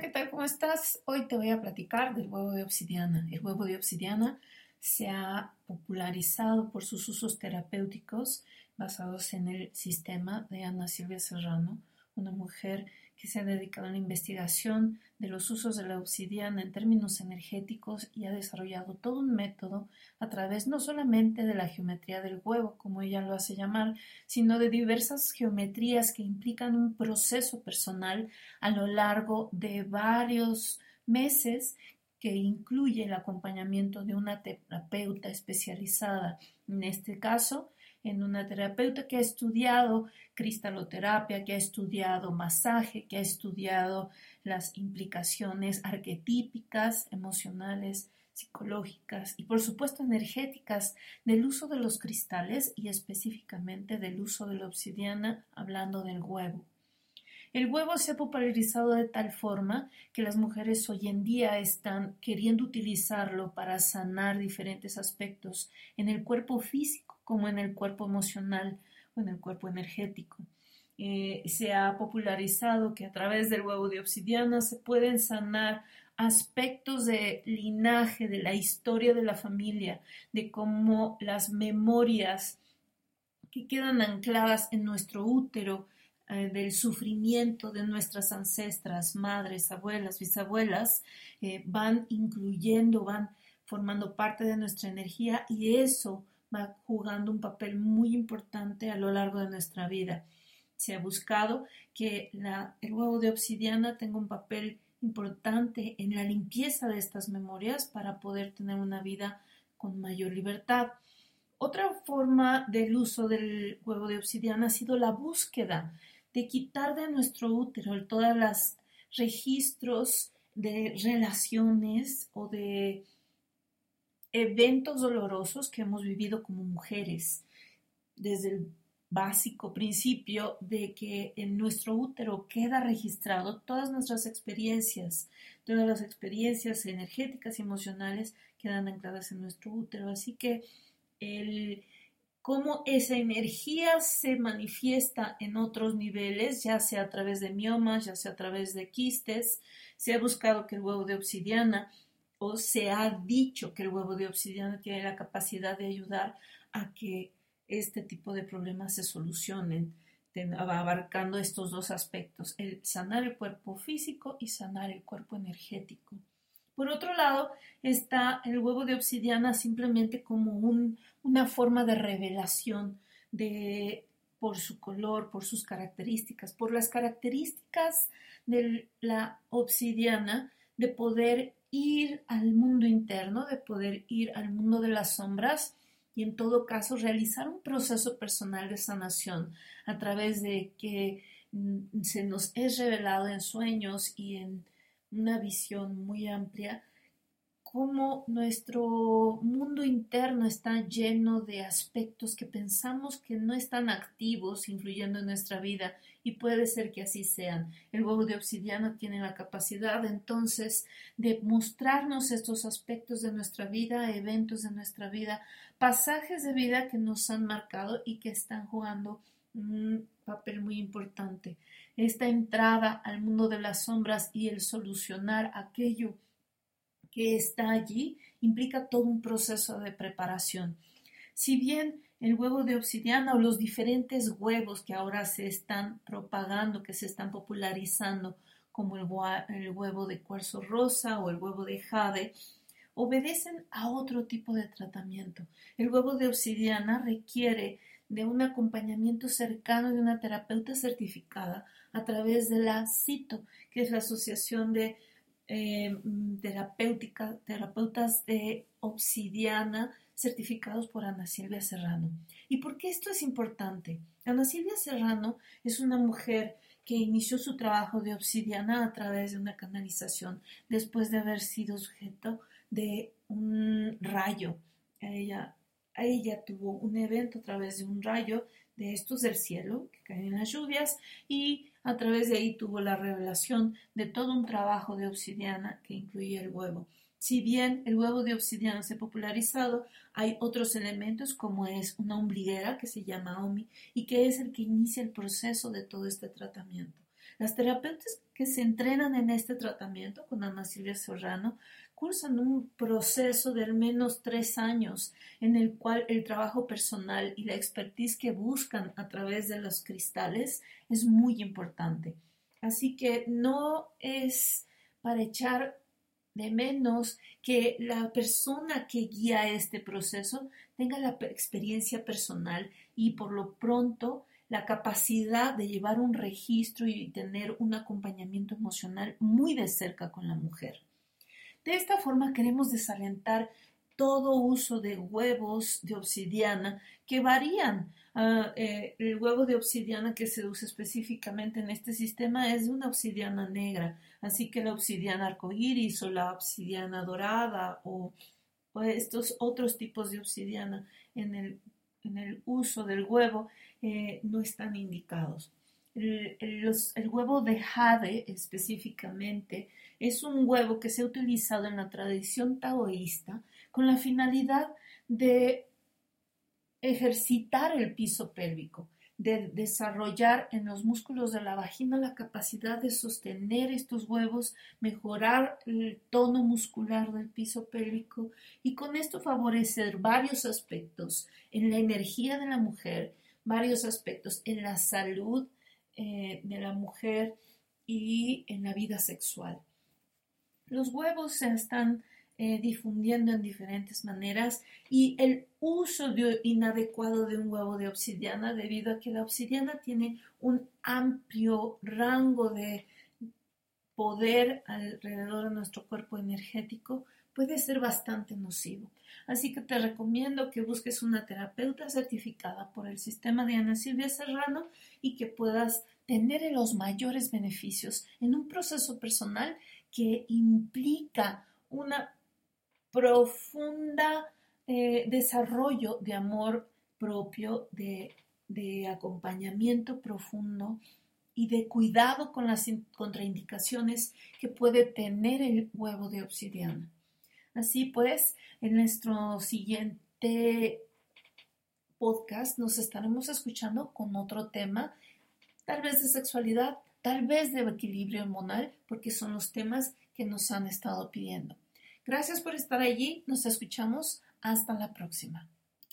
¿qué tal? ¿Cómo estás? Hoy te voy a platicar del huevo de obsidiana. El huevo de obsidiana se ha popularizado por sus usos terapéuticos basados en el sistema de Ana Silvia Serrano, una mujer que se ha dedicado a la investigación de los usos de la obsidiana en términos energéticos y ha desarrollado todo un método a través no solamente de la geometría del huevo, como ella lo hace llamar, sino de diversas geometrías que implican un proceso personal a lo largo de varios meses que incluye el acompañamiento de una terapeuta especializada. En este caso, en una terapeuta que ha estudiado cristaloterapia, que ha estudiado masaje, que ha estudiado las implicaciones arquetípicas, emocionales, psicológicas y por supuesto energéticas del uso de los cristales y específicamente del uso de la obsidiana, hablando del huevo. El huevo se ha popularizado de tal forma que las mujeres hoy en día están queriendo utilizarlo para sanar diferentes aspectos en el cuerpo físico como en el cuerpo emocional o en el cuerpo energético. Eh, se ha popularizado que a través del huevo de obsidiana se pueden sanar aspectos de linaje, de la historia de la familia, de cómo las memorias que quedan ancladas en nuestro útero, eh, del sufrimiento de nuestras ancestras, madres, abuelas, bisabuelas, eh, van incluyendo, van formando parte de nuestra energía y eso va jugando un papel muy importante a lo largo de nuestra vida. Se ha buscado que el huevo de obsidiana tenga un papel importante en la limpieza de estas memorias para poder tener una vida con mayor libertad. Otra forma del uso del huevo de obsidiana ha sido la búsqueda de quitar de nuestro útero todos los registros de relaciones o de eventos dolorosos que hemos vivido como mujeres, desde el básico principio de que en nuestro útero queda registrado todas nuestras experiencias, todas las experiencias energéticas y emocionales quedan ancladas en nuestro útero. Así que el cómo esa energía se manifiesta en otros niveles, ya sea a través de miomas, ya sea a través de quistes, se ha buscado que el huevo de obsidiana o se ha dicho que el huevo de obsidiana tiene la capacidad de ayudar a que este tipo de problemas se solucionen, abarcando estos dos aspectos, el sanar el cuerpo físico y sanar el cuerpo energético. Por otro lado, está el huevo de obsidiana simplemente como una forma de revelación de, por su color, por sus características, por las características de la obsidiana de poder ir al mundo interno, de poder ir al mundo de las sombras y en todo caso realizar un proceso personal de sanación a través de que mm, se nos es revelado en sueños y en una visión muy amplia cómo nuestro mundo interno está lleno de aspectos que pensamos que no están activos, influyendo en nuestra vida, y puede ser que así sean. El huevo de obsidiana tiene la capacidad entonces de mostrarnos estos aspectos de nuestra vida, eventos de nuestra vida, pasajes de vida que nos han marcado y que están jugando un papel muy importante. Esta entrada al mundo de las sombras y el solucionar aquello que está allí implica todo un proceso de preparación. Si bien el huevo de obsidiana o los diferentes huevos que ahora se están propagando, que se están popularizando, como el, huevo de cuarzo rosa o el huevo de jade, obedecen a otro tipo de tratamiento. El huevo de obsidiana requiere de un acompañamiento cercano de una terapeuta certificada a través de la CITO, que es la Asociación de eh, terapéutica, terapeutas de obsidiana certificados por Ana Silvia Serrano. ¿Y por qué esto es importante? Ana Silvia Serrano es una mujer que inició su trabajo de obsidiana a través de una canalización después de haber sido sujeto de un rayo. Ella, ella tuvo un evento a través de un rayo de estos del cielo que caen en las lluvias y a través de ahí tuvo la revelación de todo un trabajo de obsidiana que incluía el huevo. Si bien el huevo de obsidiana se ha popularizado, hay otros elementos como es una ombliguera que se llama OMI y que es el que inicia el proceso de todo este tratamiento. Las terapeutas que se entrenan en este tratamiento con Ana Silvia Serrano cursan un proceso de al menos tres años en el cual el trabajo personal y la expertise que buscan a través de los cristales es muy importante. Así que no es para echar de menos que la persona que guía este proceso tenga la experiencia personal y por lo pronto la capacidad de llevar un registro y tener un acompañamiento emocional muy de cerca con la mujer. De esta forma queremos desalentar todo uso de huevos de obsidiana que varían. Ah, eh, el huevo de obsidiana que se usa específicamente en este sistema es una obsidiana negra, así que la obsidiana arcoíris o la obsidiana dorada o, estos otros tipos de obsidiana en el, en el uso del huevo eh, no están indicados. El, el, huevo de jade específicamente es un huevo que se ha utilizado en la tradición taoísta con la finalidad de ejercitar el piso pélvico, de desarrollar en los músculos de la vagina la capacidad de sostener estos huevos, mejorar el tono muscular del piso pélvico y con esto favorecer varios aspectos en la energía de la mujer, varios aspectos en la salud eh, de la mujer y en la vida sexual. Los huevos se están eh, difundiendo en diferentes maneras y el uso inadecuado de un huevo de obsidiana debido a que la obsidiana tiene un amplio rango de poder alrededor de nuestro cuerpo energético puede ser bastante nocivo. Así que te recomiendo que busques una terapeuta certificada por el sistema de Ana Silvia Serrano y que puedas tener los mayores beneficios en un proceso personal que implica una profunda eh, desarrollo de amor propio, de, de acompañamiento profundo y de cuidado con las contraindicaciones que puede tener el huevo de obsidiana. Así pues, en nuestro siguiente podcast nos estaremos escuchando con otro tema, tal vez de sexualidad, tal vez de equilibrio hormonal, porque son los temas que nos han estado pidiendo. Gracias por estar allí. Nos escuchamos. Hasta la próxima.